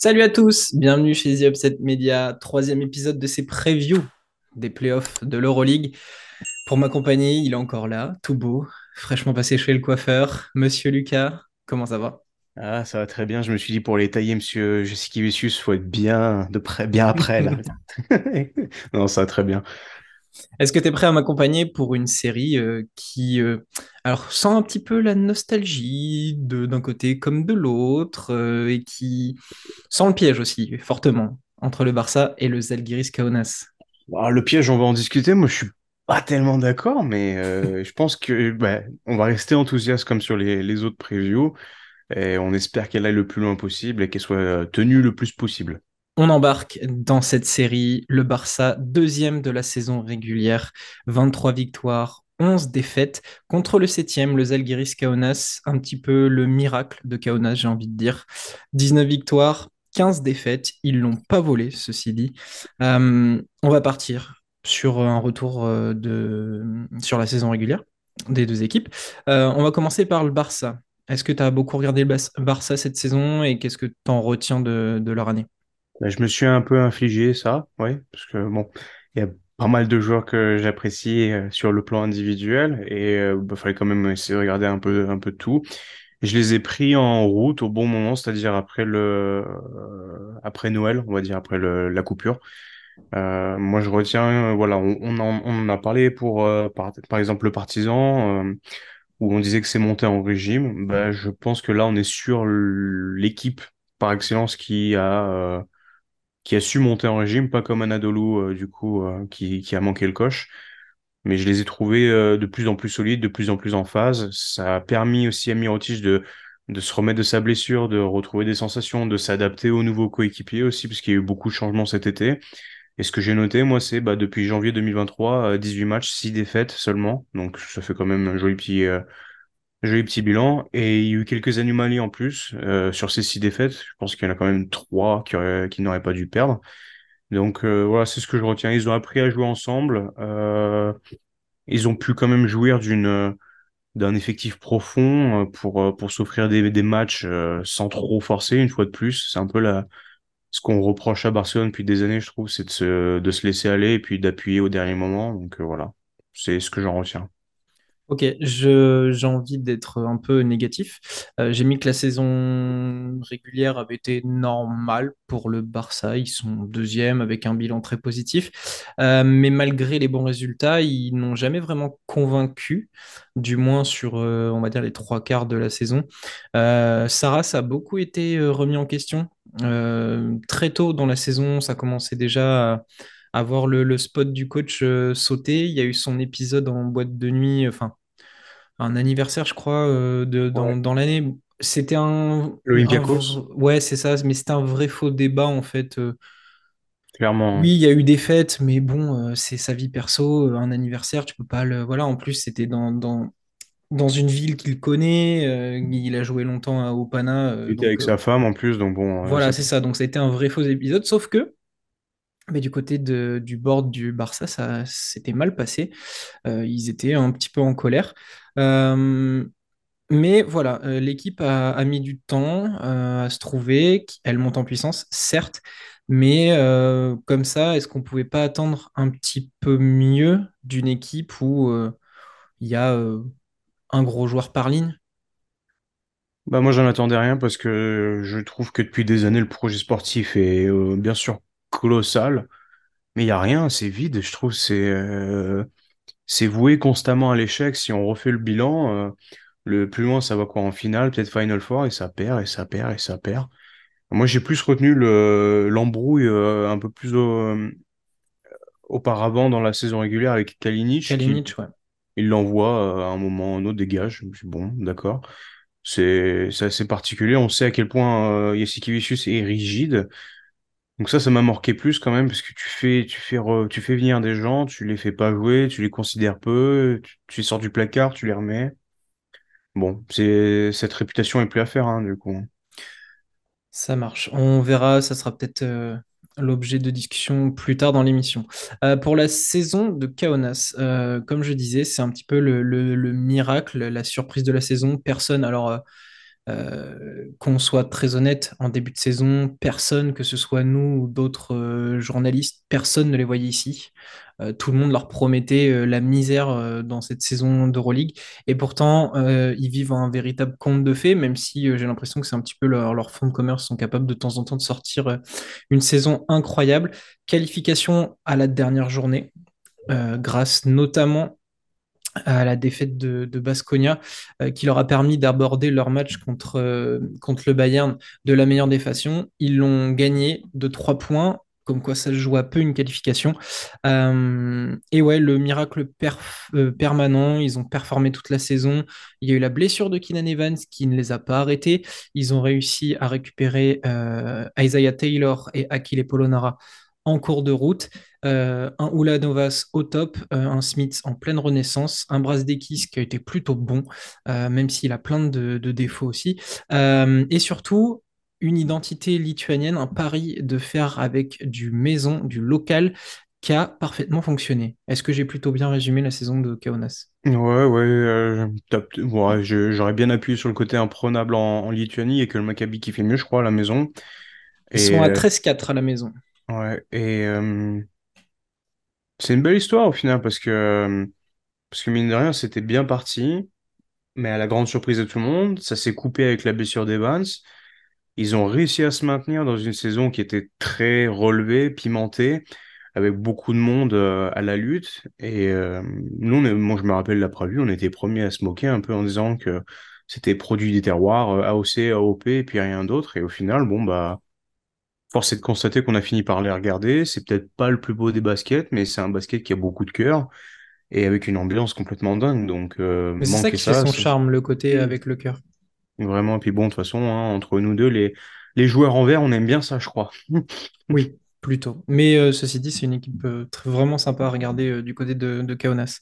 Salut à tous, bienvenue chez The Upset Media, troisième épisode de ces previews des playoffs de l'Euroleague. Pour m'accompagner, il est encore là, tout beau, fraîchement passé chez le coiffeur. Monsieur Lucas, comment ça va? Ah, ça va très bien. Je me suis dit pour les tailler, monsieur Jessica faut être bien de près, bien après là. Non, ça va très bien. Est-ce que tu es prêt à m'accompagner pour une série euh, qui euh, alors, sent un petit peu la nostalgie de, d'un côté comme de l'autre euh, et qui sent le piège aussi fortement entre le Barça et le Zalgiris Kaunas? Ah, le piège, on va en discuter. Moi, je suis pas tellement d'accord, mais je pense que bah, on va rester enthousiaste comme sur les, les autres previews et on espère qu'elle aille le plus loin possible et qu'elle soit tenue le plus possible. On embarque dans cette série le Barça, deuxième de la saison régulière, 23 victoires, 11 défaites contre le septième, le Zalgiris Kaunas, un petit peu le miracle de Kaunas, j'ai envie de dire. 19 victoires, 15 défaites, ils l'ont pas volé, ceci dit. Euh, on va partir sur un retour euh, de... sur la saison régulière des deux équipes. Euh, on va commencer par le Barça. Est-ce que tu as beaucoup regardé le Barça cette saison et qu'est-ce que tu en retiens de leur année? Bah, je me suis un peu infligé ça, ouais, parce que bon, il y a pas mal de joueurs que j'apprécie euh, sur le plan individuel et il bah, fallait quand même essayer de regarder un peu un peu tout. Je les ai pris en route au bon moment, c'est-à-dire après le euh, après Noël, on va dire après le, la coupure. Euh, moi, je retiens, euh, voilà, on, on en, on en a parlé pour euh, par, par exemple le Partizan, euh, où on disait que c'est monté en régime. Bah, je pense que là, on est sur l'équipe par excellence qui a euh, qui a su monter en régime, pas comme Anadolu, euh, du coup, euh, qui, a manqué le coche. Mais je les ai trouvés euh, de plus en plus solides, de plus en plus en phase. Ça a permis aussi à Mirotic de, se remettre de sa blessure, de retrouver des sensations, de s'adapter aux nouveaux coéquipiers aussi, parce qu'il y a eu beaucoup de changements cet été. Et ce que j'ai noté, moi, c'est bah, depuis janvier 2023, euh, 18 matchs, 6 défaites seulement. Donc ça fait quand même un joli petit, joli petit bilan. Et il y a eu quelques anomalies en plus euh, sur ces 6 défaites. Je pense qu'il y en a quand même 3 qui, auraient- qui n'auraient pas dû perdre. Donc euh, voilà, c'est ce que je retiens. Ils ont appris à jouer ensemble. Euh, ils ont pu quand même jouir d'un effectif profond pour pour s'offrir des matchs sans trop forcer une fois de plus. C'est un peu la ce qu'on reproche à Barcelone depuis des années, je trouve, c'est de se laisser aller et puis d'appuyer au dernier moment. Donc voilà, c'est ce que j'en retiens. Ok, j'ai envie d'être un peu négatif. Euh, j'ai mis que la saison régulière avait été normale pour le Barça. Ils sont deuxième avec un bilan très positif. Euh, mais malgré les bons résultats, ils n'ont jamais vraiment convaincu, du moins sur, euh, on va dire, les trois quarts de la saison. Euh, Sarras a beaucoup été remis en question. Très tôt dans la saison, ça commençait déjà à à voir le, le spot du coach euh, sauter. Il y a eu son épisode en boîte de nuit, enfin un anniversaire, je crois, euh, de, dans, Ouais. dans l'année. C'était un, L'Olympiakos, ouais, c'est ça, mais c'était un vrai faux débat en fait. Euh, clairement. oui, il y a eu des fêtes, mais bon, euh, c'est sa vie perso, un anniversaire, tu peux pas le. Voilà, en plus, c'était dans, dans, dans une ville qu'il connaît, euh, il a joué longtemps à Opana, Il était donc avec euh, sa femme en plus, donc bon, voilà, c'est ça. Donc ça a été un vrai faux épisode, sauf que. Mais du côté de, du board du Barça, ça s'était mal passé. Euh, ils étaient un petit peu en colère. Euh, Mais voilà, euh, l'équipe a, mis du temps à se trouver. Elle monte en puissance, certes, mais comme ça, est-ce qu'on pouvait pas attendre un petit peu mieux d'une équipe où il y a un gros joueur par ligne? Bah moi j'en attendais rien parce que je trouve que depuis des années le projet sportif est bien sûr colossal, mais il y a rien, c'est vide. Je trouve c'est euh, c'est voué constamment à l'échec. Si on refait le bilan, euh, le plus loin ça va quoi en finale, peut-être Final Four et ça perd et ça perd et ça perd. Moi j'ai plus retenu le l'embrouille euh, un peu plus au- auparavant dans la saison régulière avec Kalinic qui Kalinic, ouais. il l'envoie à un moment ou un autre dégage. Je me suis bon d'accord. C'est assez particulier. On sait à quel point euh, est rigide. Donc ça, ça m'a marqué plus quand même parce que tu fais, venir des gens, tu les fais pas jouer, tu les considères peu, tu, les sors du placard, tu les remets. Bon, cette réputation est plus à faire hein, du coup. Ça marche. On verra, ça sera peut-être euh, l'objet de discussion plus tard dans l'émission. Euh, pour la saison de Kaunas, euh, comme je disais, c'est un petit peu le miracle, la surprise de la saison. Personne, alors. Euh, qu'on soit très honnête, en début de saison, personne, que ce soit nous ou d'autres euh, journalistes, personne ne les voyait ici. Euh, tout le monde leur promettait la misère dans cette saison d'Euroleague. Et pourtant, ils vivent un véritable conte de fées, même si j'ai l'impression que c'est un petit peu leur, leur fonds de commerce sont capables de temps en temps de sortir une saison incroyable. Qualification à la dernière journée, grâce notamment à la défaite de, de euh, qui leur a permis d'aborder leur match contre, euh, contre le Bayern de la meilleure des façons. Ils l'ont gagné de 3 points, comme quoi ça joue à peu une qualification. Euh, et ouais, le miracle permanent, ils ont performé toute la saison. Il y a eu la blessure de Keenan Evans qui ne les a pas arrêtés. Ils ont réussi à récupérer Isaiah Taylor et Akile Polonara en cours de route. Euh, un Ulanovas au top, euh, un Smith en pleine renaissance, un Brasdeikis qui a été plutôt bon, euh, même s'il a plein de, de défauts aussi. Euh, et surtout, une identité lituanienne, un pari de faire avec du maison, du local, qui a parfaitement fonctionné. Est-ce que j'ai plutôt bien résumé la saison de Kaunas? Ouais, ouais, euh, ouais, j'aurais bien appuyé sur le côté imprenable en, en Lituanie et que le Maccabi qui fait mieux, je crois, à la maison. Ils Et, sont à euh, 13-4 à la maison. Ouais, et c'est une belle histoire au final parce que, parce que mine de rien, c'était bien parti, mais à la grande surprise de tout le monde, ça s'est coupé avec la blessure d'Evans. Ils ont réussi à se maintenir dans une saison qui était très relevée, pimentée, avec beaucoup de monde à la lutte. Et nous, je me rappelle l'après-vue, on était premiers à se moquer un peu en disant que c'était produit des terroirs, AOC, AOP, et puis rien d'autre. Et au final, bon, bah, force est de constater qu'on a fini par les regarder. C'est peut-être pas le plus beau des baskets, mais c'est un basket qui a beaucoup de cœur et avec une ambiance complètement dingue. Donc, euh, Mais c'est ça qui fait son charme, le côté avec le cœur. vraiment. Puis bon, de toute façon, hein, entre nous deux, les, les joueurs en vert, on aime bien ça, je crois. Oui, plutôt. Mais euh, ceci dit, c'est une équipe euh, vraiment sympa à regarder euh, du côté de, de Kaunas.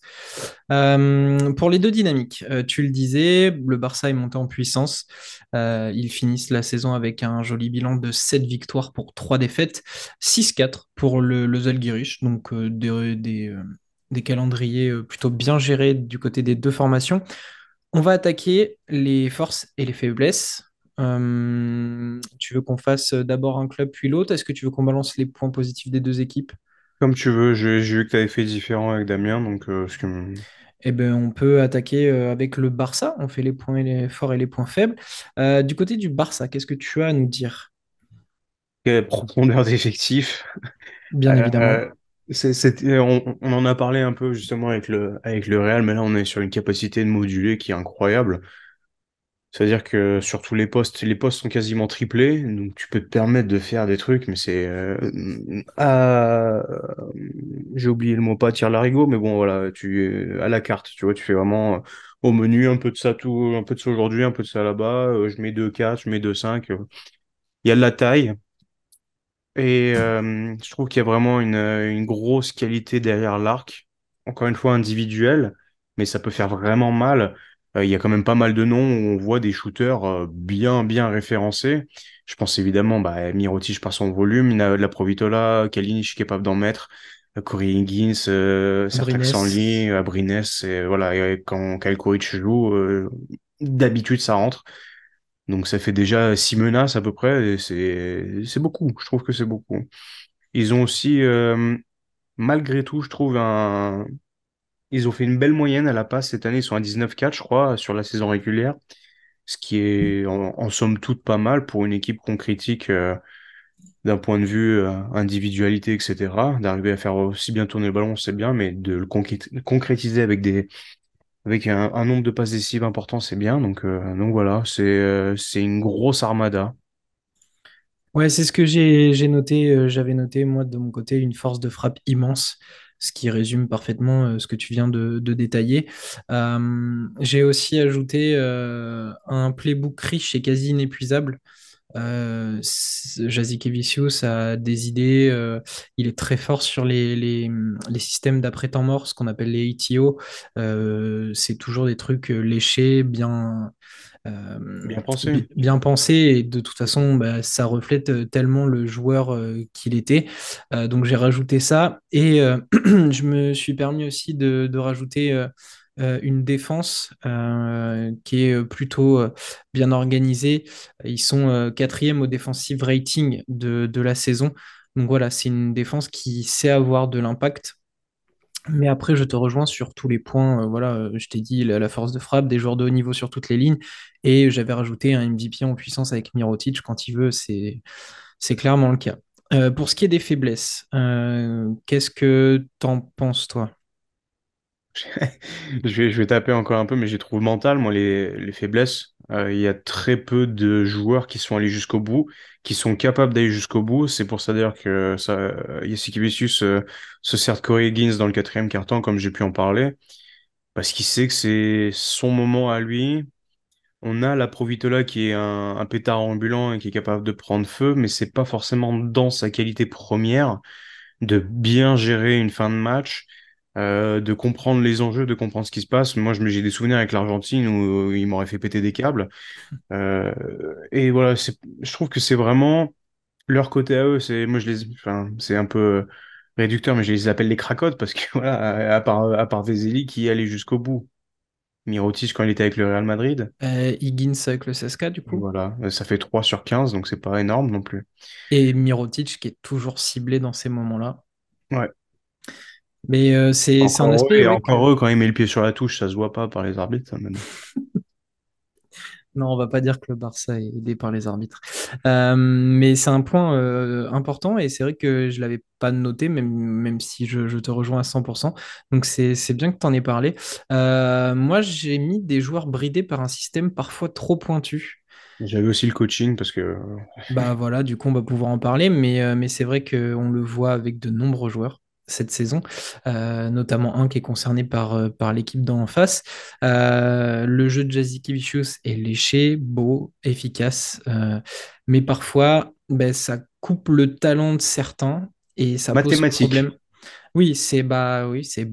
Pour les deux dynamiques, tu le disais, le Barça est monté en puissance. Ils finissent la saison avec un joli bilan de 7 victoires pour 3 défaites, 6-4 pour le, le Zalgiris, donc des, calendriers plutôt bien gérés du côté des deux formations. On va attaquer les forces et les faiblesses. Euh, tu veux qu'on fasse d'abord un club puis l'autre? Est-ce que tu veux qu'on balance les points positifs des deux équipes? Comme tu veux, j'ai vu que tu avais fait différent avec Damien, donc euh, que Eh ben, on peut attaquer euh, avec le Barça. On fait les points et les forts et les points faibles. Euh, du côté du Barça, qu'est-ce que tu as à nous dire? quelle profondeur d'effectif. Bien évidemment. Euh, on, on en a parlé un peu justement avec le, avec le Real, mais là on est sur une capacité de moduler qui est incroyable. C'est-à-dire que sur tous les postes, les postes sont quasiment triplés, donc tu peux te permettre de faire des trucs, mais c'est euh, à- j'ai oublié le mot pas tir larigot, mais bon voilà, tu à la carte, tu vois, tu fais vraiment euh, au menu un peu de ça tout, un peu de ça aujourd'hui, un peu de ça là-bas. euh, je mets deux 4 je mets deux 5 euh. Il y a de la taille. Et je trouve qu'il y a vraiment une, une grosse qualité derrière l'arc. Encore une fois, individuelle, mais ça peut faire vraiment mal. Euh, il y a quand même pas mal de noms où on voit des shooters euh, bien, bien référencés. Je pense évidemment bah, à Mirotic par son volume, il a de la Provitola, Kalinic capable d'en mettre, euh, Corey Higgins, euh. Sanli, Abrines, et voilà, et quand Kyle Kuric joue, euh, d'habitude ça rentre. Donc ça fait déjà six menaces à peu près, c'est c'est beaucoup. Je trouve que c'est beaucoup. Ils ont aussi, euh, malgré tout, je trouve un, ils ont fait une belle moyenne à la passe cette année. Ils sont à 19-4, je crois, sur la saison régulière, ce qui est en, somme toute pas mal pour une équipe qu'on critique euh, d'un point de vue euh, individualité, etc. D'arriver à faire aussi bien tourner le ballon, c'est bien, mais de le concré- concrétiser avec des avec un, nombre de passes décisives important, c'est bien. Donc, euh, donc voilà, c'est c'est une grosse armada. Ouais, c'est ce que j'ai noté. J'avais noté, moi, de mon côté, une force de frappe immense, ce qui résume parfaitement euh, ce que tu viens de, détailler. Euh, j'ai aussi ajouté euh, un playbook riche et quasi inépuisable. Euh, Jazikevicius a des idées, il est très fort sur les, systèmes d'après-temps mort, ce qu'on appelle les ITO. Euh, c'est toujours des trucs léchés, bien, Bien pensé. bi- bien pensés, et de toute façon, bah, ça reflète euh, tellement le joueur euh, qu'il était. Euh, donc j'ai rajouté ça, et euh, je me suis permis aussi de, de rajouter. euh, euh, une défense euh, qui est plutôt euh, bien organisée. Ils sont euh, quatrième au defensive rating de, de la saison. Donc voilà, c'est une défense qui sait avoir de l'impact. Mais après, je te rejoins sur tous les points. Euh, voilà, euh, je t'ai dit la, force de frappe, des joueurs de haut niveau sur toutes les lignes. Et j'avais rajouté un MVP en puissance avec Mirotic quand il veut. C'est, clairement le cas. Euh, pour ce qui est des faiblesses, qu'est-ce que t'en penses, toi? Je vais, taper encore un peu, mais j'ai trouvé mental, moi, les faiblesses. Euh, il y a très peu de joueurs qui sont allés jusqu'au bout, qui sont capables d'aller jusqu'au bout. C'est pour ça d'ailleurs que ça, euh, Jassikevicius euh, se sert de Corey Higgins dans le quatrième quart-temps, comme j'ai pu en parler, parce qu'il sait que c'est son moment à lui. On a la Provitola qui est un, un pétard ambulant et qui est capable de prendre feu, mais c'est pas forcément dans sa qualité première de bien gérer une fin de match euh, de comprendre les enjeux, de comprendre ce qui se passe. Moi, j'ai des souvenirs avec l'Argentine où euh, ils m'auraient fait péter des câbles. Euh, et voilà, je trouve que c'est vraiment leur côté à eux. C'est, moi, je les, enfin, c'est un peu réducteur, mais je les appelle les cracottes parce que voilà, à, part, à part Vezeli qui allait jusqu'au bout. Mirotic quand il était avec le Real Madrid. Euh, Higgins avec le CSKA, du coup. Voilà, ça fait 3 sur 15, donc c'est pas énorme non plus. Et Mirotic qui est toujours ciblé dans ces moments-là. Ouais. Mais euh, c'est, un eux, aspect, et ouais, encore eux, quand ils mettent le pied sur la touche, ça se voit pas par les arbitres, ça. Non, on va pas dire que le Barça est aidé par les arbitres. Euh, mais c'est un point euh, important et c'est vrai que je l'avais pas noté, même, même si je, je te rejoins à 100%. Donc c'est, c'est bien que tu en aies parlé. Moi, j'ai mis des joueurs bridés par un système parfois trop pointu. J'avais aussi le coaching parce que Bah voilà, du coup, on va pouvoir en parler, mais, mais c'est vrai qu'on le voit avec de nombreux joueurs cette saison, euh, notamment un qui est concerné par, euh, par l'équipe d'en face. Euh, le jeu de Jazzy Kivicius est léché, beau, efficace, euh, mais parfois, ben, ça coupe le talent de certains et ça pose problème. Oui, c'est bah oui, c'est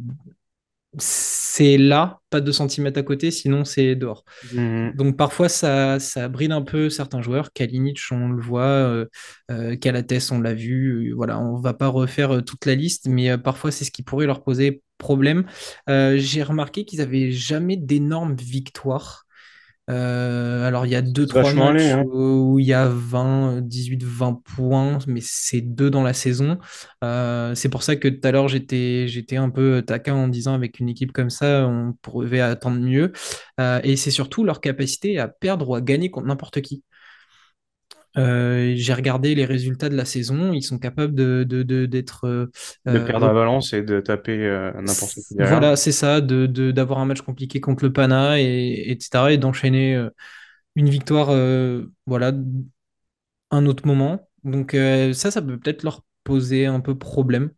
c'est là, pas deux centimètres à côté, sinon c'est dehors. Mhm. Donc parfois ça, ça bride un peu certains joueurs. Kalinic, on le voit, euh, euh, Calates, on l'a vu. euh, voilà, on va pas refaire euh, toute la liste, mais parfois c'est ce qui pourrait leur poser problème. J'ai remarqué qu'ils avaient jamais d'énormes victoires. Euh, alors, il y a deux C'est trois vachement allé, matchs hein. où, il y a 20, 18, 20 points, mais c'est deux dans la saison. Euh, c'est pour ça que tout à l'heure, j'étais, j'étais un peu taquin en disant avec une équipe comme ça, on pouvait attendre mieux. Euh, et c'est surtout leur capacité à perdre ou à gagner contre n'importe qui. Euh, j'ai regardé les résultats de la saison, ils sont capables de, de- de- d'être euh, De perdre euh, à Valence et de taper n'importe qui derrière. voilà, c'est ça, de, d'avoir un match compliqué contre le Pana, et, etc., et d'enchaîner une victoire, voilà, un autre moment. Donc ça, ça peut peut-être leur poser un peu problème.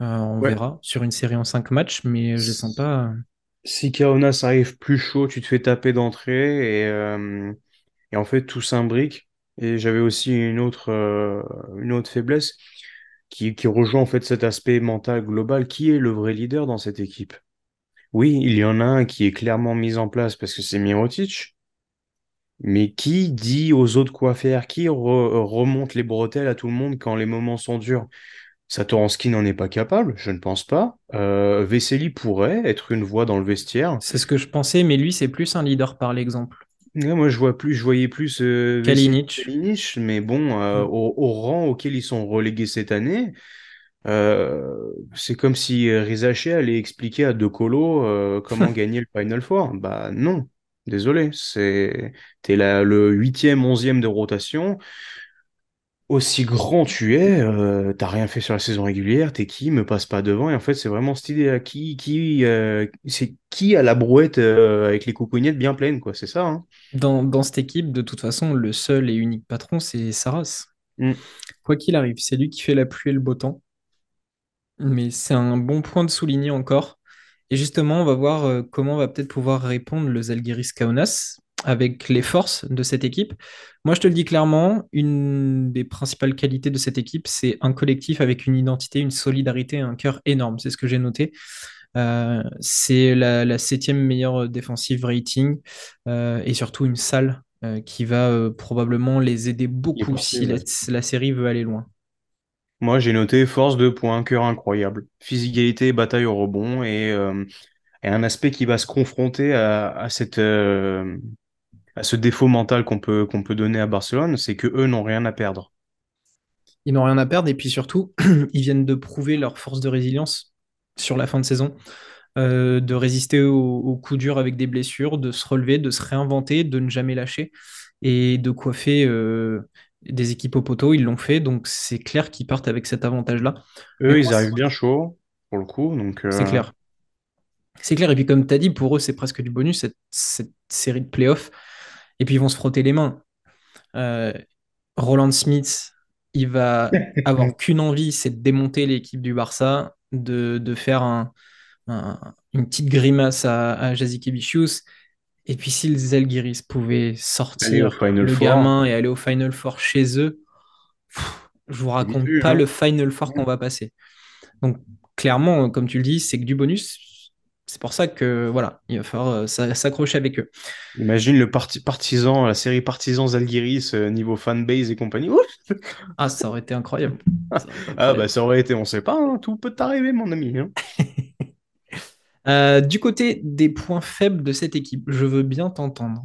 On Ouais. verra sur une série en cinq matchs, mais je sens pas. Si Kaunas arrive plus chaud, tu te fais taper d'entrée et, euh, et en fait tout s'imbrique. Et j'avais aussi une autre, euh, faiblesse qui, rejoint en fait cet aspect mental global. Qui est le vrai leader dans cette équipe? Oui, il y en a un qui est clairement mis en place parce que c'est Mirotic, mais qui dit aux autres quoi faire? Qui re- remonte les bretelles à tout le monde quand les moments sont durs? Satoransky n'en est pas capable, je ne pense pas. Euh, pourrait être une voix dans le vestiaire. C'est ce que je pensais, mais lui, c'est plus un leader par l'exemple. Ouais, moi, je vois plus, je voyais plus euh, Kalinic. Kalinic, mais bon, euh, Mm. au, au rang auquel ils sont relégués cette année, euh, c'est comme si euh, Rizaché allait expliquer à De Colo comment gagner le Final Four. Bah non, désolé, c'est t'es là le huitième, onzième de rotation. Aussi grand tu es, euh, t'as rien fait sur la saison régulière, t'es qui, me passe pas devant. Et en fait, c'est vraiment cette idée-là. Qui, qui, euh, c'est qui a la brouette euh, avec les coucougnettes bien pleines, quoi. C'est ça, hein. Dans, dans cette équipe, de toute façon, le seul et unique patron, c'est Saras. Mm. Quoi qu'il arrive, c'est lui qui fait la pluie et le beau temps. Mais c'est un bon point de souligner encore. Et justement, on va voir euh, comment va peut-être pouvoir répondre le Zalgiris Kaunas avec les forces de cette équipe. Moi, je te le dis clairement, une des principales qualités de cette équipe, c'est un collectif avec une identité, une solidarité, un cœur énorme. C'est ce que j'ai noté. Euh, c'est la, la septième meilleure défensive rating euh, et surtout une salle euh, qui va probablement les aider beaucoup si la, série veut aller loin. Moi, j'ai noté force de points, cœur incroyable, physicalité, bataille au rebond et et un aspect qui va se confronter à, à cette, à ce défaut mental qu'on peut, qu'on peut donner à Barcelone, c'est que eux n'ont rien à perdre. Ils n'ont rien à perdre et puis surtout, ils viennent de prouver leur force de résilience sur la fin de saison, euh, de résister aux, aux coups durs avec des blessures, de se relever, de se réinventer, de ne jamais lâcher et de coiffer euh, des équipes au poteau. Ils l'ont fait, donc c'est clair qu'ils partent avec cet avantage-là. Eux, ils arrivent bien chaud, pour le coup, donc c'est euh, clair. C'est clair. Et puis, comme tu as dit, pour eux, c'est presque du bonus, cette, cette série de playoffs. Et puis, ils vont se frotter les mains. Euh, Roland Smith, il va avoir qu'une envie, c'est de démonter l'équipe du Barça, de, de faire un, un- une petite grimace à, à Kebicius. Et puis, si les Zalgiris pouvaient sortir le Four, gamin et aller au Final Four chez eux, pff, je vous raconte vu, pas hein. le Final Four qu'on va passer. Donc, clairement, comme tu le dis, c'est que du bonus. C'est pour ça que voilà, il va falloir euh, s'a- s'accrocher avec eux. Imagine le parti partisan, la série Partisans Zalgiris, euh, niveau fanbase et compagnie. Ouf Ah, ça aurait été incroyable. Ça aurait été ah bah ça aurait été, on sait pas, hein, tout peut arriver, mon ami. hein. Euh, du côté des points faibles de cette équipe, je veux bien t'entendre.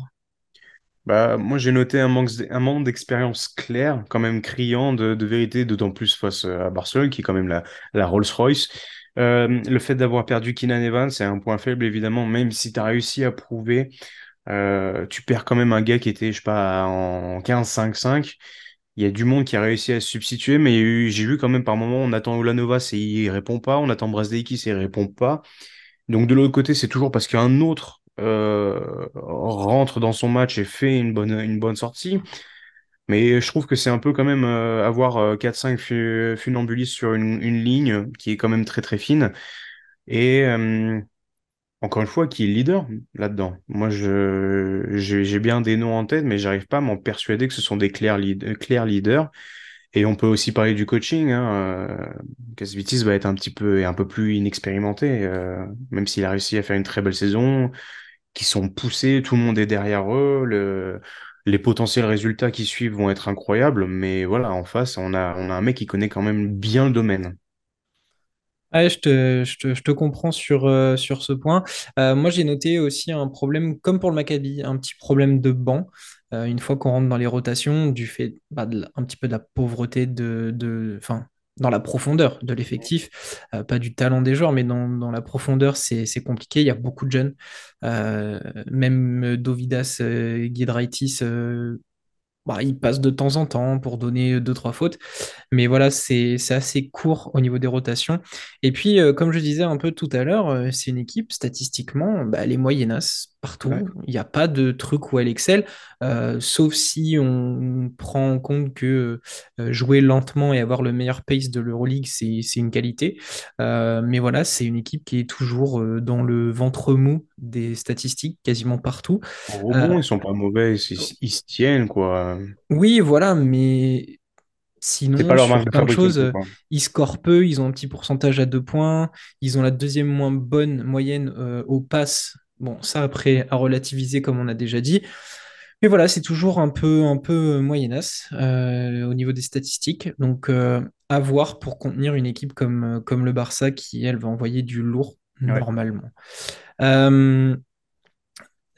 Bah, moi, j'ai noté un manque, un manque d'expérience claire, quand même criant de, de vérité, d'autant plus face à Barcelone, qui est quand même la, la Rolls-Royce. Euh, le fait d'avoir perdu Keenan Evans, c'est un point faible, évidemment, même si tu as réussi à prouver, euh, tu perds quand même un gars qui était, je sais pas, en 15-5-5. Il y a du monde qui a réussi à se substituer, mais j'ai vu quand même par moment, on attend Ulanovas et il répond pas, on attend Brazdeikis et il répond pas. Donc de l'autre côté, c'est toujours parce qu'un autre euh, rentre dans son match et fait une bonne, une bonne sortie. Mais je trouve que c'est un peu quand même euh, avoir euh, 4-5 fu- funambulistes sur une, une ligne qui est quand même très très fine. Et euh, encore une fois, qui est le leader là-dedans. Moi, j'ai bien des noms en tête, mais j'arrive pas à m'en persuader que ce sont des clairs, lead- clairs leaders. Et on peut aussi parler du coaching. Hein. euh, Casvitis va être un petit peu, un peu plus inexpérimenté, euh, même s'il a réussi à faire une très belle saison, qui sont poussés, tout le monde est derrière eux, le, les potentiels résultats qui suivent vont être incroyables, mais voilà, en face, on a, on a un mec qui connaît quand même bien le domaine. Ouais, je te, comprends sur, euh, sur ce point. Euh, moi, j'ai noté aussi un problème, comme pour le Maccabi, un petit problème de banc. Euh, une fois qu'on rentre dans les rotations, du fait bah, un petit peu de la pauvreté de, de, enfin, dans la profondeur de l'effectif, euh, pas du talent des joueurs, mais dans, la profondeur, c'est, compliqué. Il y a beaucoup de jeunes. Euh, même Dovidas euh, Giedraitis, euh, bah, il passe de temps en temps pour donner deux, trois fautes. Mais voilà, c'est assez court au niveau des rotations. Et puis, comme je disais un peu tout à l'heure, c'est une équipe, statistiquement, bah, elle Ouais. partout. Il n'y a pas de truc où elle excelle, euh, sauf si on prend en compte que euh, jouer lentement et avoir le meilleur pace de l'Euroleague, c'est une qualité. Euh, mais voilà, c'est une équipe qui est toujours dans le ventre mou des statistiques, quasiment partout. En rebond, ils sont pas mauvais, ils, ils se tiennent, quoi. oui, voilà, mais C'est pas Sinon, leur sur plein de choses, ils scorent peu, ils ont un petit pourcentage à deux points, ils ont la deuxième moins bonne moyenne euh, au pass. Bon, ça après à relativiser comme on a déjà dit. Mais voilà, c'est toujours un peu, un peu moyennasse euh, au niveau des statistiques. Donc euh, à voir pour contenir une équipe comme, comme le Barça qui, elle, va envoyer du lourd Ouais. normalement. Euh,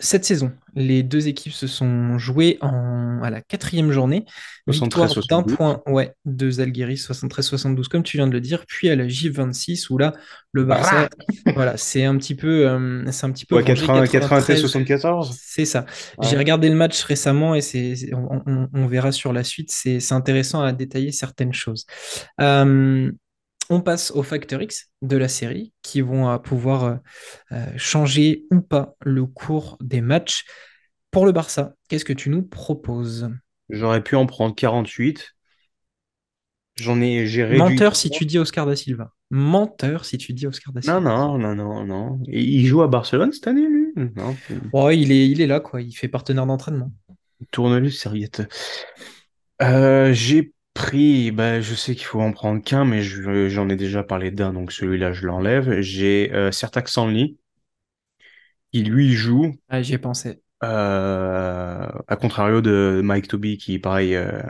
cette saison, les deux équipes se sont jouées en, à la quatrième journée. Victoire d'un 73-72. point ouais, de Zalgiris, 73-72, comme tu viens de le dire. Puis à la J26, où là, le Barça, voilà, c'est un petit peu, euh, c'est un petit peu Ouais, vengé 80, 93. 93-74. C'est ça. J'ai regardé le match récemment et c'est, on, on- on verra sur la suite. C'est c'est intéressant à détailler certaines choses. Euh, on passe aux facteurs X de la série qui vont euh, pouvoir euh, euh, changer ou pas le cours des matchs. Pour le Barça, qu'est-ce que tu nous proposes? J'aurais pu en prendre 48. J'en ai, j'ai réduit Menteur si 3. tu dis Oscar da Silva. Menteur si tu dis Oscar da Non, Silva. non, non, non, non. Et il joue à Barcelone cette année, lui? Non, Oh, il est, il est là, quoi. Il fait partenaire d'entraînement. tourne-lui, serviette. Euh, j'ai pris, bah, je sais qu'il faut en prendre qu'un, mais je- j'en ai déjà parlé d'un, donc celui-là, je l'enlève. J'ai euh, Sanli, qui lui joue, Ah, j'y ai pensé. euh, à contrario de Mike Toby, qui, pareil, euh,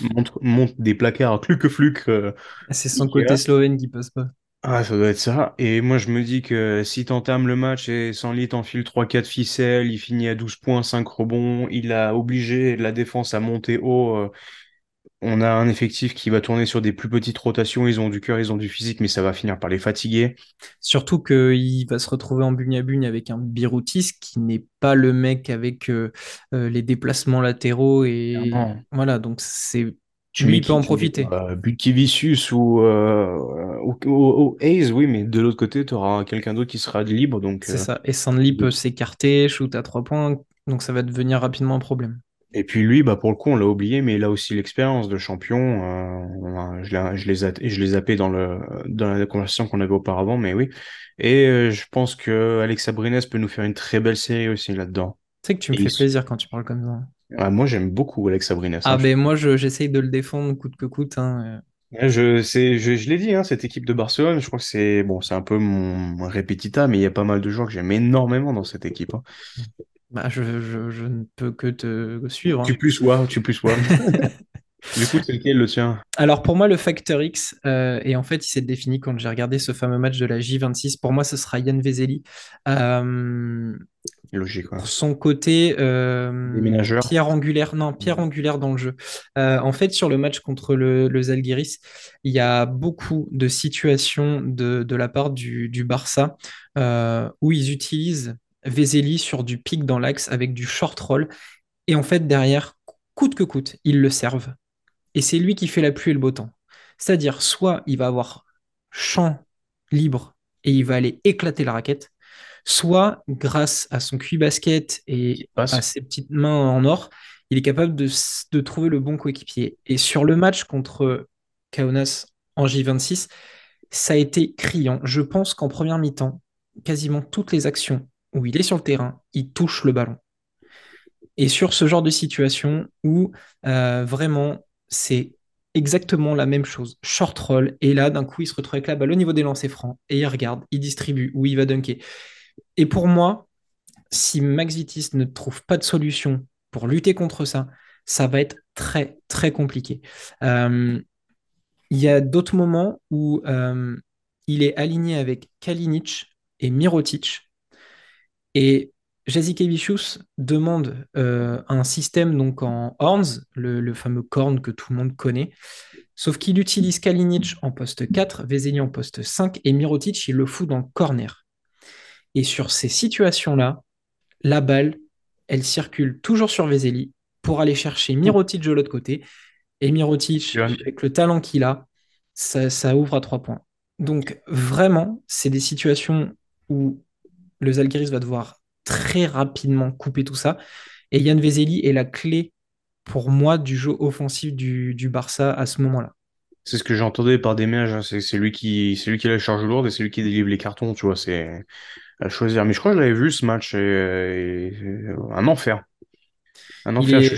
monte, monte des placards cluc-fluc euh, C'est son côté slovène qui passe pas. Ah, ça doit être ça. Et moi, je me dis que si t'entames le match et Sanli t'enfile trois quatre ficelles, il finit à 12 points, 5 rebonds, il a obligé la défense à monter haut. Euh, On a un effectif qui va tourner sur des plus petites rotations. Ils ont du cœur, ils ont du physique, mais ça va finir par les fatiguer. Surtout qu'il va se retrouver en bugne à bugne avec un Biroutis qui n'est pas le mec avec euh, euh, les déplacements latéraux et Clairement. voilà, donc c'est Tu lui qui? en profiter. quoi? Butkivicius ou, euh, ou, ou- ou Hayes, oui, mais de l'autre côté, tu auras quelqu'un d'autre qui sera libre. Donc, C'est euh, ça. Et Sandly peut s'écarter, shoot à trois points, donc ça va devenir rapidement un problème. Et puis lui, bah pour le coup, on l'a oublié, mais il a aussi l'expérience de champion. Euh, on a- je je les ai, je les zappé dans le dans la conversation qu'on avait auparavant, mais oui. Et euh, je pense que Alexa Brines peut nous faire une très belle série aussi là-dedans. Tu sais que tu me Et fais il- plaisir quand tu parles comme ça. ah, moi, j'aime beaucoup Alexa Brines. Ah hein. Je, ben moi je- j'essaye de le défendre coûte que coûte. hein. Ouais, je, je, je l'ai dit, hein, cette équipe de Barcelone, je crois que c'est bon, c'est un peu mon, mon répétita, mais il y a pas mal de joueurs que j'aime énormément dans cette équipe. hein. Bah, je, je- je ne peux que te suivre. hein. Tu plus sois, tu plus sois. Du coup, c'est lequel le tien? Alors pour moi, le Factor X, euh, et en fait, il s'est défini quand j'ai regardé ce fameux match de la J26. Pour moi, ce sera Yann Vezeli. Euh, Logique, ouais. pour son côté euh, pierre angulaire, non, pierre angulaire dans le jeu. En fait, sur le match contre le, le Zalgiris, il y a beaucoup de situations de, de la part du, du Barça où ils utilisent Vezeli sur du pic dans l'axe avec du short roll. Et en fait, derrière, coûte que coûte, ils le servent. Et c'est lui qui fait la pluie et le beau temps. C'est-à-dire, soit il va avoir champ libre et il va aller éclater la raquette, soit grâce à son QI basket et à ses petites mains en or, il est capable de, de trouver le bon coéquipier. Et sur le match contre Kaunas en J26, ça a été criant. Je pense qu'en première mi-temps, quasiment toutes les actions où il est sur le terrain, il touche le ballon. Et sur ce genre de situation où euh, vraiment c'est exactement la même chose, short roll, et là d'un coup il se retrouve avec la au niveau des lancers francs, et il regarde, il distribue, ou il va dunker. Et pour moi, si Max Vitis ne trouve pas de solution pour lutter contre ça, ça va être très très compliqué. Euh, il y a d'autres moments où euh, il est aligné avec Kalinic et Mirotic, et Jazikevicius demande euh, un système donc en horns, le, le fameux corn que tout le monde connaît, sauf qu'il utilise Kalinic en poste 4, Vezeli en poste 5 et Mirotic, il le fout dans le corner. Et sur ces situations-là, la balle, elle circule toujours sur Vezeli pour aller chercher Mirotic de l'autre côté. Et Mirotic, avec le talent qu'il a, ça, ça ouvre à trois points. Donc vraiment, c'est des situations où le Zalgiris va devoir très rapidement couper tout ça. Et Yann Vezeli est la clé pour moi du jeu offensif du, du Barça à ce moment-là. C'est ce que j'entendais par des ménages, hein. C'est lui qui, c'est lui qui a la charge lourde et c'est lui qui délivre les cartons, tu vois, c'est à choisir. Mais je crois que je l'avais vu ce match et, et- et- un enfer. Un enfer. Est,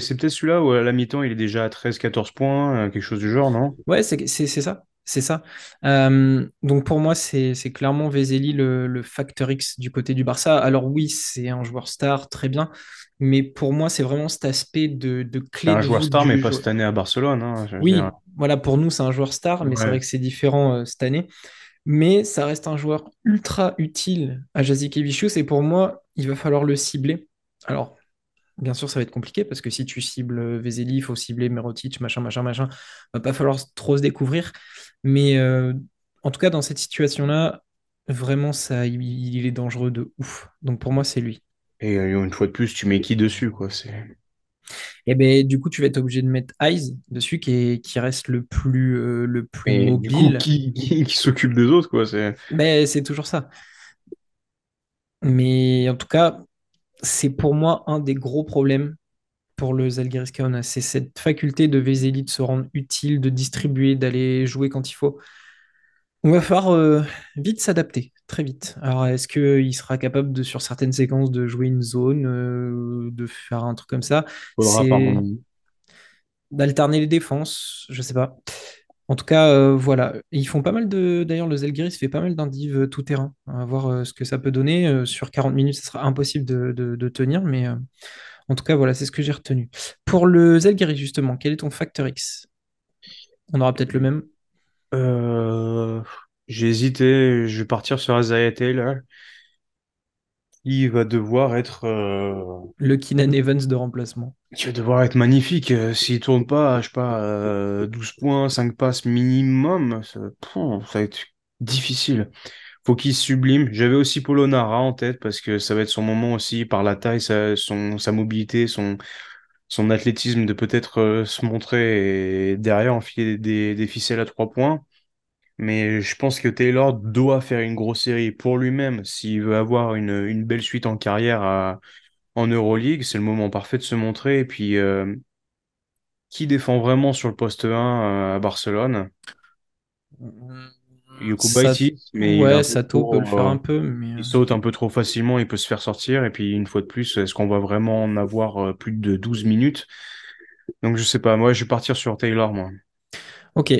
c'est peut-être celui-là où à la mi-temps il est déjà à 13-14 points, euh, quelque chose du genre, non? Ouais, c'est ça. C'est ça. Euh, donc pour moi, c'est clairement Vezeli le, le facteur X du côté du Barça. Alors oui, c'est un joueur star, très bien. Mais pour moi, c'est vraiment cet aspect de, de clé un de joueur star, mais pas cette année à Barcelone, hein, dire. Oui, voilà, pour nous, c'est un joueur star, mais c'est vrai que c'est différent euh, cette année. Mais ça reste un joueur ultra utile à Jazikevicius. Et pour moi, il va falloir le cibler. Alors, Bien sûr, ça va être compliqué parce que si tu cibles euh, Vezeli, il faut cibler Mirotic, machin, machin, machin. Va pas falloir trop se découvrir. Mais euh, en tout cas, dans cette situation-là, vraiment, ça, il, il est dangereux de ouf. Donc pour moi, c'est lui. Et euh, une fois de plus, tu mets qui dessus, quoi. C'est Et ben du coup, tu vas être obligé de mettre Eyes dessus, qui, est- qui reste le plus, euh, le plus Et du coup, mobile. qui, qui, qui s'occupe des autres, quoi. C'est Mais c'est toujours ça. Mais en tout cas, c'est pour moi un des gros problèmes pour le Zalgiris Kaunas. C'est cette faculté de Vezeli de se rendre utile, de distribuer, d'aller jouer quand il faut. On va falloir euh, vite s'adapter, très vite. Alors, est-ce qu'il sera capable de, sur certaines séquences, de jouer une zone, euh, de faire un truc comme ça? d'alterner les défenses, je sais pas. En tout cas, euh, voilà. Ils font pas mal de. D'ailleurs, le Zalgiris fait pas mal d'indives euh, tout terrain. On va voir euh, ce que ça peut donner. Euh, sur 40 minutes, ce sera impossible de, de- de tenir, mais en tout cas, voilà, c'est ce que j'ai retenu. Pour le Zalgiris, justement, quel est ton facteur X? On aura peut-être le même. J'ai hésité, je vais partir sur Taylor. Il va devoir être, Le Keenan Evans de remplacement. Il va devoir être magnifique. Euh, S'il tourne pas, je sais pas, euh, 12 points, 5 passes minimum, ça, va être difficile. Faut qu'il sublime. J'avais aussi Polo Nara en tête parce que ça va être son moment aussi par la taille, sa, son, sa mobilité, son, son athlétisme de peut-être euh, se montrer et derrière enfiler des, des ficelles à trois points. Mais je pense que Taylor doit faire une grosse série pour lui-même s'il veut avoir une, une belle suite en carrière à- en Euroleague. C'est le moment parfait de se montrer. Et puis, euh, qui défend vraiment sur le poste 1 euh, à Barcelone? Mm, Yoko Ça, Baitis, mais ouais, Sato peut le faire euh, un peu, mais il saute un peu trop facilement, il peut se faire sortir. Et puis, une fois de plus, est-ce qu'on va vraiment en avoir plus de 12 minutes? Donc, je sais pas. Moi, je vais partir sur Taylor, moi. ok.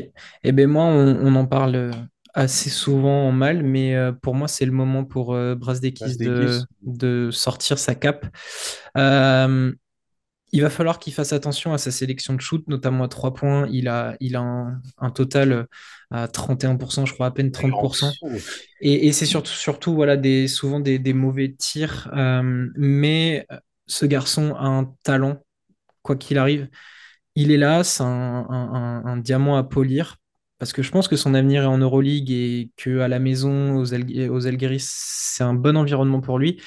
Eh ben moi, on, on en parle assez souvent en mal, mais euh, pour moi, c'est le moment pour euh, Brazdeikis de, de sortir sa cape. Euh, il va falloir qu'il fasse attention à sa sélection de shoot, notamment à 3 points. Il a, il a un, un total à 31%, je crois à peine Il est en 30%. dessous. Et, et c'est surtout, surtout voilà, des, souvent des, des mauvais tirs. euh, mais ce garçon a un talent, quoi qu'il arrive. Il est là, c'est un- un diamant à polir. Parce que je pense que son avenir est en Euroleague et qu'à la maison, aux, Algiris, c'est un bon environnement pour lui.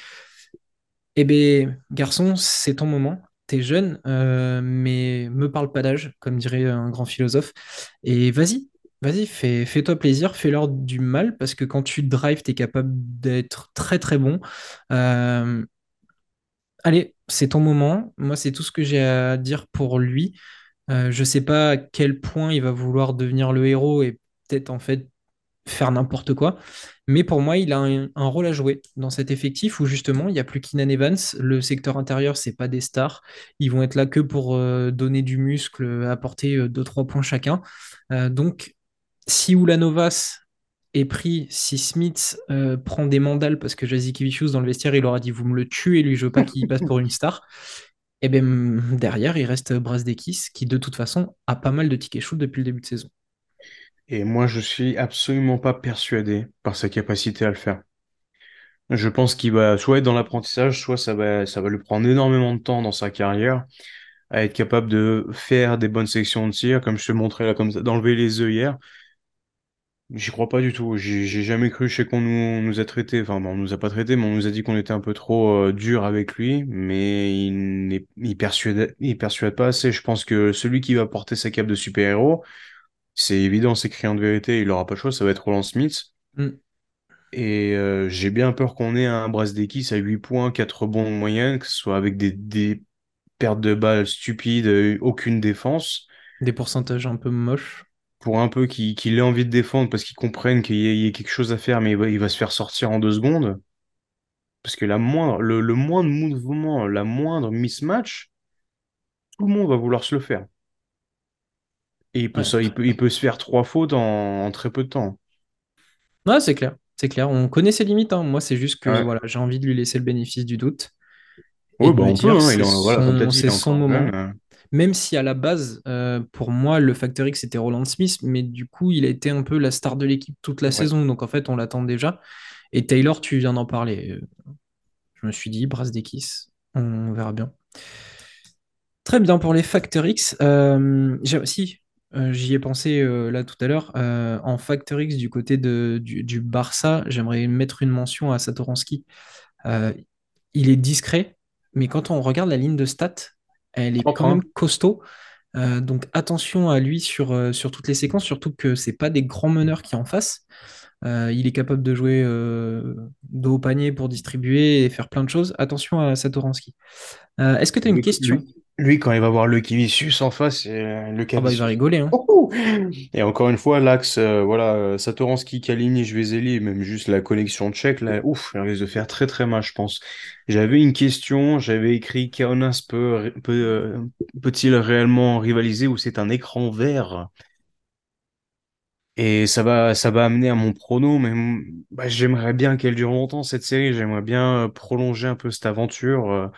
Eh bien, garçon, c'est ton moment. T'es jeune, euh, mais me parle pas d'âge, comme dirait un grand philosophe. Et vas-y, vas-y, fais, fais-toi plaisir, fais-leur du mal, parce que quand tu drives, t'es capable d'être très très bon. Euh, allez, c'est ton moment. Moi, c'est tout ce que j'ai à dire pour lui. Euh, je sais pas à quel point il va vouloir devenir le héros et peut-être en fait faire n'importe quoi. Mais pour moi, il a un, rôle à jouer dans cet effectif où justement, il n'y a plus Keenan Evans. Le secteur intérieur, c'est pas des stars. Ils vont être là que pour euh, donner du muscle, apporter euh, 2-3 points chacun. Euh, donc, si Ulanovas est pris, si Smith euh, prend des mandales parce que Jazikevicius dans le vestiaire, il aura dit vous me le tuez, lui, je veux pas qu'il passe pour une star. Et bien derrière, il reste Brasdeikis qui de toute façon a pas mal de tickets shoot depuis le début de saison. Et moi, je suis absolument pas persuadé par sa capacité à le faire. Je pense qu'il va soit être dans l'apprentissage, soit ça va, ça va lui prendre énormément de temps dans sa carrière à être capable de faire des bonnes sections de tir, comme je te montrais là, comme ça, d'enlever les hier. J'y crois pas du tout. J'ai jamais cru. Je sais qu'on nous, on nous a traité, enfin, bon, on nous a pas traité, mais on nous a dit qu'on était un peu trop euh, dur avec lui, mais il n'est, il persuade, il persuade pas assez. Je pense que celui qui va porter sa cape de super-héros, c'est évident, c'est criant de vérité, il aura pas le choix, ça va être Roland Smith. Mm. Et euh, j'ai bien peur qu'on ait un Brasdeikis à 8 points, 4 rebonds en moyenne, que ce soit avec des, des pertes de balles stupides, euh, aucune défense, Des pourcentages un peu moches. Pour un peu qu'il ait envie de défendre parce qu'il comprenne qu'il y, y ait quelque chose à faire, mais il va, il va se faire sortir en deux secondes. Parce que la moindre, le, le moindre mouvement, la moindre mismatch, tout le monde va vouloir se le faire. Et il peut, Ouais, ça, il peut, il peut se faire trois fautes en, en très peu de temps. Ouais, c'est clair. C'est clair. On connaît ses limites. hein. Moi, c'est juste que Ouais. voilà, j'ai envie de lui laisser le bénéfice du doute Oui, bah on peut, hein. C'est voilà, son, moment. Même si à la base, euh, pour moi, le Factor X c'était Roland Smith, mais du coup, il a été un peu la star de l'équipe toute la Ouais. saison. Donc en fait, on l'attend déjà. Et Taylor, tu viens d'en parler. Je me suis dit, Brasdeikis, on verra bien. Très bien pour les Factor X. Euh, aussi, euh, j'y ai pensé euh, là tout à l'heure. En Factor X du côté de, du, du Barça, j'aimerais mettre une mention à Satoransky. Il est discret, mais quand on regarde la ligne de stats, elle est quand même costaud. Euh, donc attention à lui sur, euh, sur toutes les séquences, surtout que c'est pas des grands meneurs qui en face. Euh, il est capable de jouer euh, dos au panier pour distribuer et faire plein de choses. Attention à Satoransky. Est-ce que tu as une question? Lui- quand il va voir le Kivicius en face, c'est le Ah bah il va rigoler, hein. Et encore une fois, l'axe, euh, voilà, euh, Satoransky, Kalinic, Vezeli, même juste la connexion tchèque, là, ouf, elle risque de faire très très mal, je pense. J'avais une question, j'avais écrit Kaunas peut, peut, euh, peut-il réellement rivaliser ou c'est un écran vert? Et ça va, ça va amener à mon prono, mais bah, j'aimerais bien qu'elle dure longtemps cette série, j'aimerais bien euh, prolonger un peu cette aventure.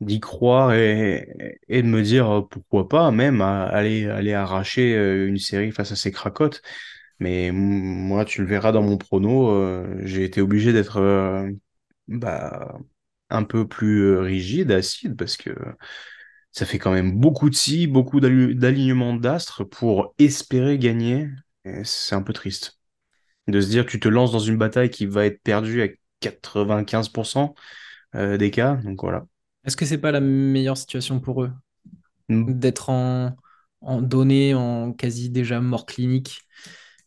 D'y croire et, de me dire euh, pourquoi pas même aller, aller arracher euh, une série face à ces cracottes. Mais moi, tu le verras dans mon prono, euh, j'ai été obligé d'être bah, un peu plus rigide, acide, parce que ça fait quand même beaucoup de si, beaucoup d'ali- d'alignements d'astres pour espérer gagner. C'est un peu triste. De se dire, tu te lances dans une bataille qui va être perdue à 95% euh, des cas. Donc voilà. Est-ce que c'est pas la meilleure situation pour eux Mm. d'être en, en donné, en quasi déjà mort clinique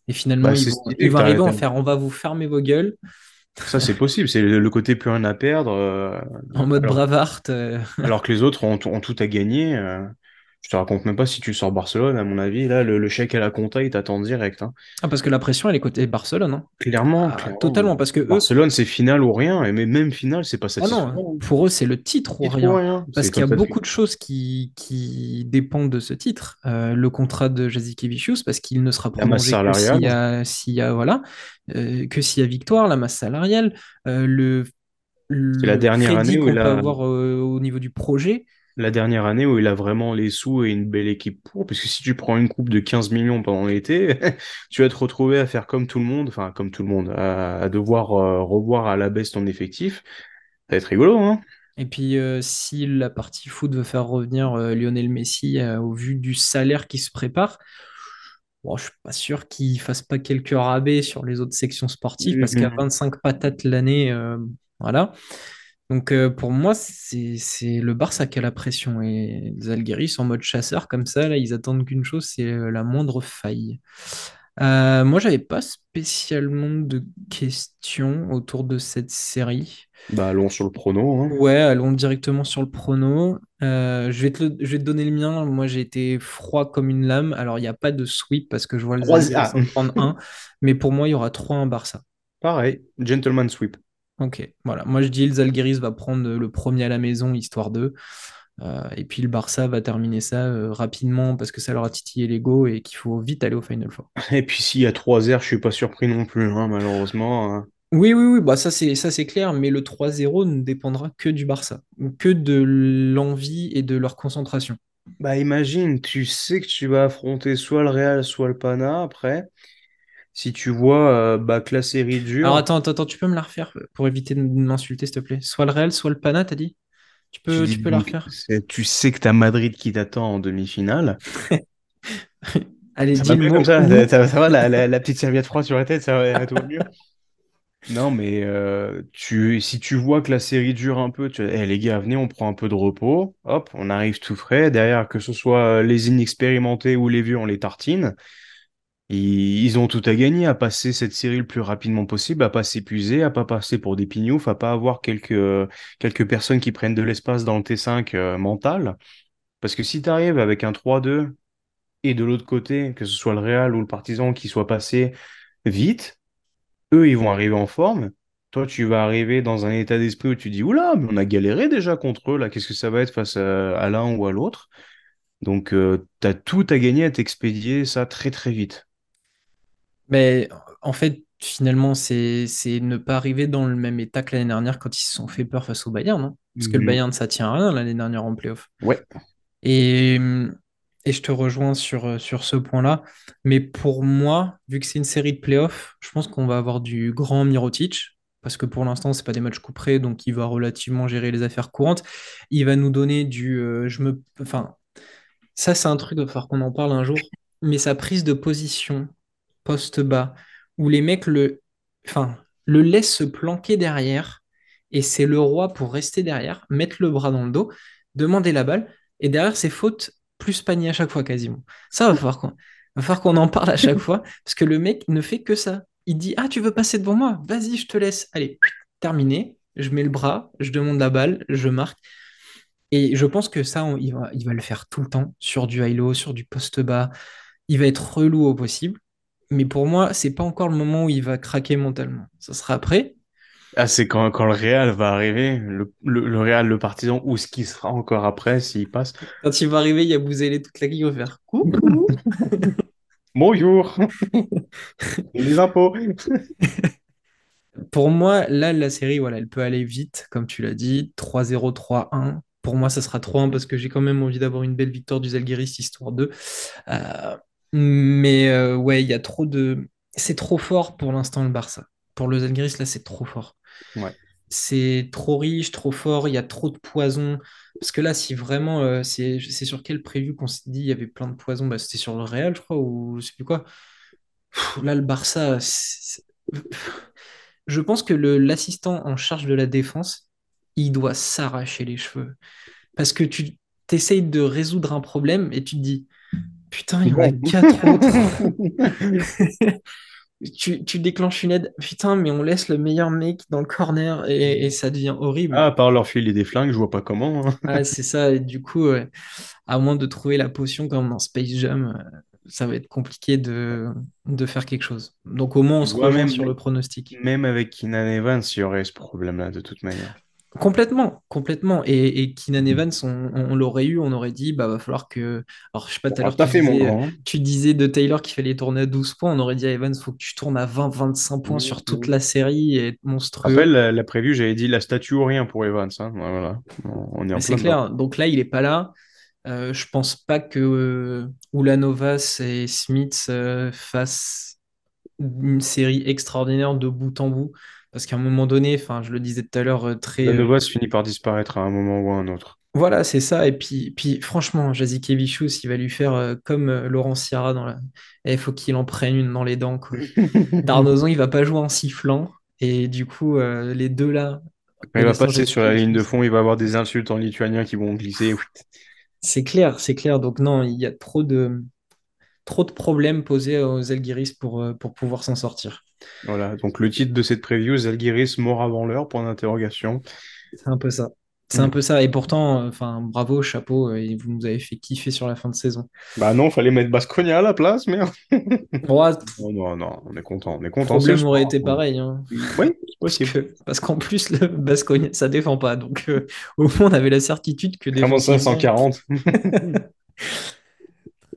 et finalement Bah, ils vont, ils arriver à faire on va vous fermer vos gueules Ça, c'est possible. C'est le le côté plus rien à perdre. euh, en mode alors, Bravart. euh. alors que les autres ont, ont tout à gagner. euh, je te raconte même pas si tu sors Barcelone, à mon avis. Là, le, le chèque à la compta, il t'attend direct. hein. Ah, parce que la pression elle est côté Barcelone. hein. Clairement, Ah, clairement. totalement parce que eux Barcelone, c'est finale ou rien. Et mais même finale, c'est pas Ah non, satisfaisant. pour eux, c'est le titre ou rien. rien. Parce qu'il y a beaucoup de choses qui, qui dépendent de ce titre. Euh, le contrat de Jasikevičius, parce qu'il ne sera La prolongé que s'il y a, s'il y a, voilà, euh, que s'il y a victoire, la masse salariale, euh, le, la dernière année où il qu'on peut a, avoir au niveau du projet. La dernière année où il a vraiment les sous et une belle équipe pour. Parce que si tu prends une coupe de 15 millions pendant l'été, tu vas te retrouver à faire comme tout le monde, enfin comme tout le monde, à, à devoir euh, revoir à la baisse ton effectif. Ça va être rigolo, hein? Et puis, euh, si la partie foot veut faire revenir euh, Lionel Messi au vu du salaire qui se prépare, bon, je suis pas sûr qu'il fasse pas quelques rabais sur les autres sections sportives parce qu'à Mhm. 25 patates l'année, euh, voilà. Donc, euh, pour moi, c'est le Barça qui a la pression et les Zalgiris sont en mode chasseur comme ça, là, ils attendent qu'une chose, c'est euh, la moindre faille. Euh, moi, j'avais pas spécialement de questions autour de cette série. Bah, allons sur le prono, hein. Ouais, allons directement sur le prono. Euh, je vais te, le- je vais te donner le mien. Moi, j'ai été froid comme une lame. Alors, il n'y a pas de sweep parce que je vois les 3 Zalgiris en prendre un. Mais pour moi, il y aura 3-1 Barça. pareil, gentleman sweep. Ok, voilà. Moi, je dis le Zalgiris va prendre le premier à la maison, histoire d'eux. Euh, et puis, le Barça va terminer ça euh, rapidement parce que ça leur a titillé l'ego et qu'il faut vite aller au Final Four. Et puis s'il y a 3 airs, je suis pas surpris non plus, hein, malheureusement. hein. Oui, oui, oui, bah ça c'est ça c'est clair, mais le 3-0 ne dépendra que du Barça, que de l'envie et de leur concentration. Bah imagine, tu sais que tu vas affronter soit le Real, soit le Pana après. Si tu vois euh, bah, que la série Alors dure, attends, attends, attends, tu peux me la refaire pour éviter de m'insulter, s'il te plaît. Soit le Real, soit le Pana, t'as dit? Tu peux, tu peux la refaire? tu sais que t'as Madrid qui t'attend en demi-finale. Allez, Ça dis comme ça, ça, ça- ça va, la, la- la petite serviette froide sur la tête, ça va tout va mieux. Non, mais euh, tu, si tu vois que la série dure un peu, tu Eh, les gars, venez, on prend un peu de repos. Hop, on arrive tout frais. Derrière, que ce soit les inexpérimentés ou les vieux, on les tartine. Ils, ont tout à gagner à passer cette série le plus rapidement possible, à pas s'épuiser, à pas passer pour des pignoufs, à pas avoir quelques, quelques personnes qui prennent de l'espace dans le T5 euh, mental. Parce que si tu arrives avec un 3-2 et de l'autre côté, que ce soit le Real ou le Partizan qui soit passé vite, eux, ils vont arriver en forme. Toi, tu vas arriver dans un état d'esprit où tu dis, Oula, mais on a galéré déjà contre eux, là, qu'est-ce que ça va être face à, l'un ou à l'autre? Donc, tu as tout à gagner à t'expédier ça très très vite. Mais en fait, finalement, c'est c'est ne pas arriver dans le même état que l'année dernière quand ils se sont fait peur face au Bayern, non? Parce que le Mhm. Bayern, ça tient à rien l'année dernière en playoff. Ouais. Et, et je te rejoins sur, sur ce point-là. Mais pour moi, vu que c'est une série de playoffs, je pense qu'on va avoir du grand Mirotic. Parce que pour l'instant, c'est pas des matchs couperés, donc il va relativement gérer les affaires courantes. Il va nous donner du. euh, je me, enfin, ça, c'est un truc, il va falloir qu'on en parle un jour. Mais sa prise de position poste bas, où les mecs le, enfin, le laissent se planquer derrière, et c'est le roi pour rester derrière, mettre le bras dans le dos, demander la balle, et derrière, c'est faute plus panier à chaque fois quasiment. Ça va falloir qu'on va falloir qu'on en parle à chaque fois, parce que le mec ne fait que ça. Il dit, ah, tu veux passer devant moi? Vas-y, je te laisse. Allez, terminé. Je mets le bras, je demande la balle, je marque. Et je pense que ça, on- il va, il va le faire tout le temps, sur du high-low, sur du poste bas. Il va être relou au possible. Mais pour moi, c'est pas encore le moment où il va craquer mentalement. Ça sera après. Ah, c'est quand, quand le Real va arriver, le, le, le Real, le Partizan, ou ce qui sera encore après s'il passe. Quand il va arriver, il y a Bouzélé toute la va faire coucou. Bonjour, les impôts. Pour moi, là, la série, voilà, elle peut aller vite, comme tu l'as dit. 3-0, 3-1. Pour moi, ça sera 3-1 parce que j'ai quand même envie d'avoir une belle victoire du Zalgiris, histoire 2. Euh, mais euh, ouais, il y a trop de. c'est trop fort pour l'instant le Barça. Pour le Zalgiris, là, c'est trop fort. Ouais. C'est trop riche, trop fort, il y a trop de poison. Parce que là, si vraiment, euh, c'est sur quel prévu qu'on s'est dit il y avait plein de poison, bah, c'était sur le Real, je crois, ou je sais plus quoi. Pff, là, le Barça, je pense que l'assistant en charge de la défense, il doit s'arracher les cheveux. Parce que tu t'essayes de résoudre un problème et tu te dis, putain, il y en a quatre autres. Tu, tu déclenches une aide, putain, mais on laisse le meilleur mec dans le corner et, et ça devient horrible. Ah, à part leur filer des flingues, je vois pas comment. hein. Ah, c'est ça, et du coup, ouais, à moins de trouver la potion comme dans Space Jam, euh, ça va être compliqué de, de faire quelque chose. Donc au moins, on se rejoint même, sur le pronostic. même avec Keenan Evans, il y aurait ce problème-là de toute manière. Complètement, complètement. Et, et Keenan Evans, on, on l'aurait eu, on aurait dit, bah, va falloir que. Alors, je sais pas, tout à l'heure, tu disais, de Taylor qu'il fallait tourner à 12 points. On aurait dit à Evans, faut que tu tournes à 20-25 points sur toute la série et monstrueux. Rappelle, la, la prévue, j'avais dit la statue ou rien pour Evans. hein. Voilà, on est c'est clair. Donc là, il est pas là. Euh, je pense pas que euh, Ulanovas et Smith euh, fassent une série extraordinaire de bout en bout. Parce qu'à un moment donné, enfin, je le disais tout à l'heure, euh, très. La euh, Nova se finit par disparaître à un moment ou à un autre. Voilà, c'est ça. Et puis, puis franchement, Jazikevichus, il va lui faire euh, comme euh, Laurent Sierra dans la. Il faut qu'il en prenne une dans les dents, quoi. Darnozon, il va pas jouer en sifflant. Et du coup, euh, les deux là, il va passer sur la ligne de fond, il va avoir des insultes en lituanien qui vont glisser. c'est clair, c'est clair. Donc non, il y a trop de, trop de problèmes posés aux Zalgiris pour, euh, pour pouvoir s'en sortir. Voilà, donc le titre de cette preview, Zalgiris mort avant l'heure, point d'interrogation. C'est un peu ça. C'est Mm. un peu ça. Et pourtant, euh, bravo, chapeau, euh, vous nous avez fait kiffer sur la fin de saison. Bah non, fallait mettre Baskonia à la place, merde. Ouais, Non, non, non, on est content, on est le content. c'est problème le aurait été pareil. hein. Oui, Parce possible. que- parce qu'en plus, le Bascogne, ça défend pas. Donc, euh, au moins, on avait la certitude que Comment ça, défensivement. 140?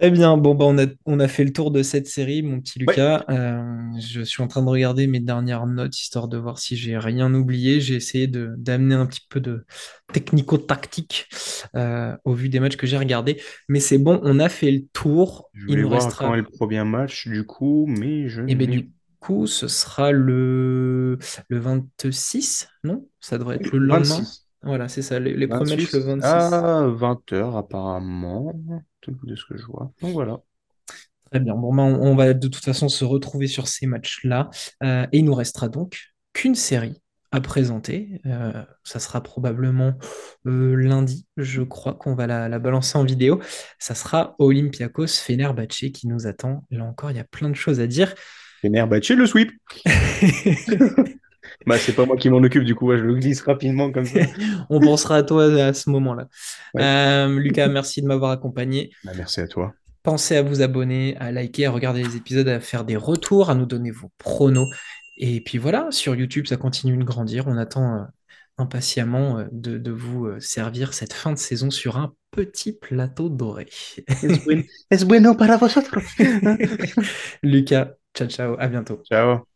Eh bien, bon, bah, on a, on a fait le tour de cette série, mon petit Ouais. Lucas. Euh, je suis en train de regarder mes dernières notes, histoire de voir si j'ai rien oublié. J'ai essayé de, d'amener un petit peu de technico-tactique euh, au vu des matchs que j'ai regardés. Mais c'est bon, on a fait le tour. Je Il nous voir restera. quand est le premier match, du coup, mais je Et bien, n'ai du coup, ce sera le, le 26, non? Ça devrait être le Le lendemain. 26. Voilà, c'est ça. Les, les premiers matchs 26 le 26. à 20h apparemment, de ce que je vois. Donc voilà. Très bien. Bon, ben, on, va de toute façon se retrouver sur ces matchs-là. Euh, et il nous restera donc qu'une série à présenter. Euh, ça sera probablement euh, lundi, je crois qu'on va la, la balancer en vidéo. Ça sera Olympiakos Fenerbahçe qui nous attend. Là encore, il y a plein de choses à dire. Fenerbahçe, le sweep. Bah, c'est pas moi qui m'en occupe, du coup, ouais, je le glisse rapidement comme ça. On pensera à toi à ce moment-là. Ouais. Euh, Lucas, merci de m'avoir accompagné. Bah, merci à toi. Pensez à vous abonner, à liker, à regarder les épisodes, à faire des retours, à nous donner vos pronos. Et puis voilà, sur YouTube, ça continue de grandir. On attend euh, impatiemment euh, de, de vous servir cette fin de saison sur un petit plateau doré. Es bueno para vosotros? Lucas, ciao ciao, à bientôt. Ciao.